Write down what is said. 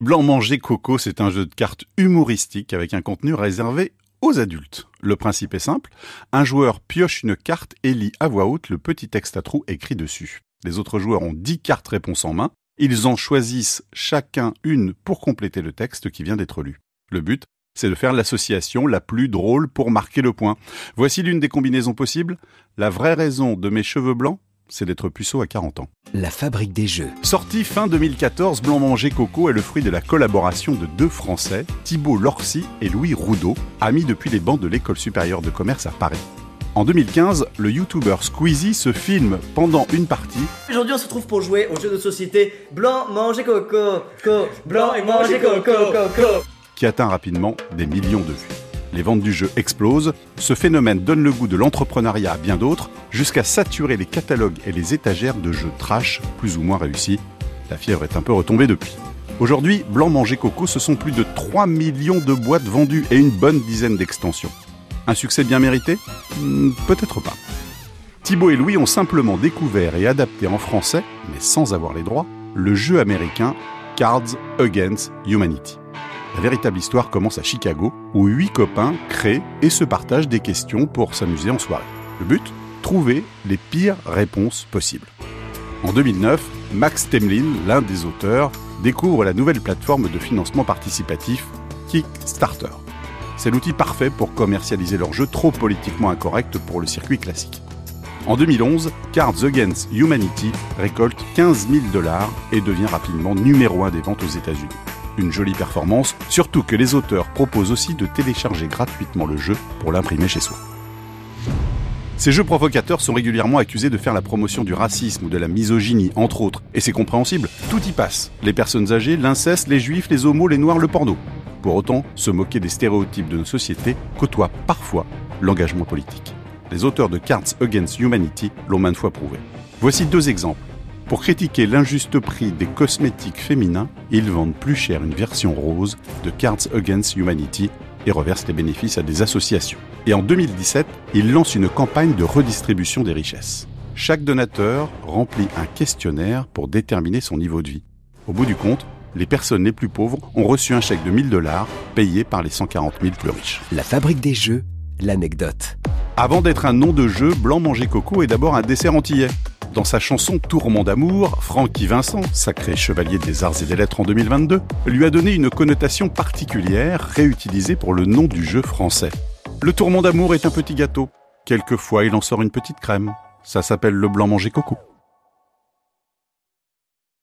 Blanc manger coco, c'est un jeu de cartes humoristique avec un contenu réservé aux adultes. Le principe est simple, un joueur pioche une carte et lit à voix haute le petit texte à trous écrit dessus. Les autres joueurs ont 10 cartes réponses en main, ils en choisissent chacun une pour compléter le texte qui vient d'être lu. Le but, c'est de faire l'association la plus drôle pour marquer le point. Voici l'une des combinaisons possibles. La vraie raison de mes cheveux blancs, c'est d'être puceau à 40 ans. La fabrique des jeux. Sorti fin 2014, Blanc Manger Coco est le fruit de la collaboration de deux Français, Thibault Lorcy et Louis Roudot, amis depuis les bancs de l'école supérieure de commerce à Paris. En 2015, le youtubeur Squeezie se filme pendant une partie. Aujourd'hui, on se trouve pour jouer au jeu de société Blanc Manger Coco, co, Blanc et Manger Coco, coco. qui atteint rapidement des millions de vues. Les ventes du jeu explosent, ce phénomène donne le goût de l'entrepreneuriat à bien d'autres, jusqu'à saturer les catalogues et les étagères de jeux trash plus ou moins réussis. La fièvre est un peu retombée depuis. Aujourd'hui, Blanc Manger Coco, ce sont plus de 3 millions de boîtes vendues et une bonne dizaine d'extensions. Un succès bien mérité? Hmm, Peut-être pas. Thibaut et Louis ont simplement découvert et adapté en français, mais sans avoir les droits, le jeu américain Cards Against Humanity. La véritable histoire commence à Chicago, où huit copains créent et se partagent des questions pour s'amuser en soirée. Le but? Trouver les pires réponses possibles. En 2009, Max Temlin, l'un des auteurs, découvre la nouvelle plateforme de financement participatif Kickstarter. C'est l'outil parfait pour commercialiser leur jeu trop politiquement incorrect pour le circuit classique. En 2011, Cards Against Humanity récolte 15 000 dollars et devient rapidement numéro 1 des ventes aux États-Unis. Une jolie performance, surtout que les auteurs proposent aussi de télécharger gratuitement le jeu pour l'imprimer chez soi. Ces jeux provocateurs sont régulièrement accusés de faire la promotion du racisme ou de la misogynie, entre autres, et c'est compréhensible, tout y passe. Les personnes âgées, l'inceste, les juifs, les homos, les noirs, le porno. Pour autant, se moquer des stéréotypes de nos sociétés côtoie parfois l'engagement politique. Les auteurs de Cards Against Humanity l'ont maintes fois prouvé. Voici deux exemples. Pour critiquer l'injuste prix des cosmétiques féminins, ils vendent plus cher une version rose de Cards Against Humanity et reversent les bénéfices à des associations. Et en 2017, ils lancent une campagne de redistribution des richesses. Chaque donateur remplit un questionnaire pour déterminer son niveau de vie. Au bout du compte, les personnes les plus pauvres ont reçu un chèque de 1000 dollars payé par les 140 000 plus riches. La fabrique des jeux. L'anecdote. Avant d'être un nom de jeu, Blanc Manger Coco est d'abord un dessert antillais. Dans sa chanson Tourment d'amour, Francky Vincent, sacré chevalier des arts et des lettres en 2022, lui a donné une connotation particulière réutilisée pour le nom du jeu français. Le tourment d'amour est un petit gâteau. Quelquefois, il en sort une petite crème. Ça s'appelle le blanc manger coco.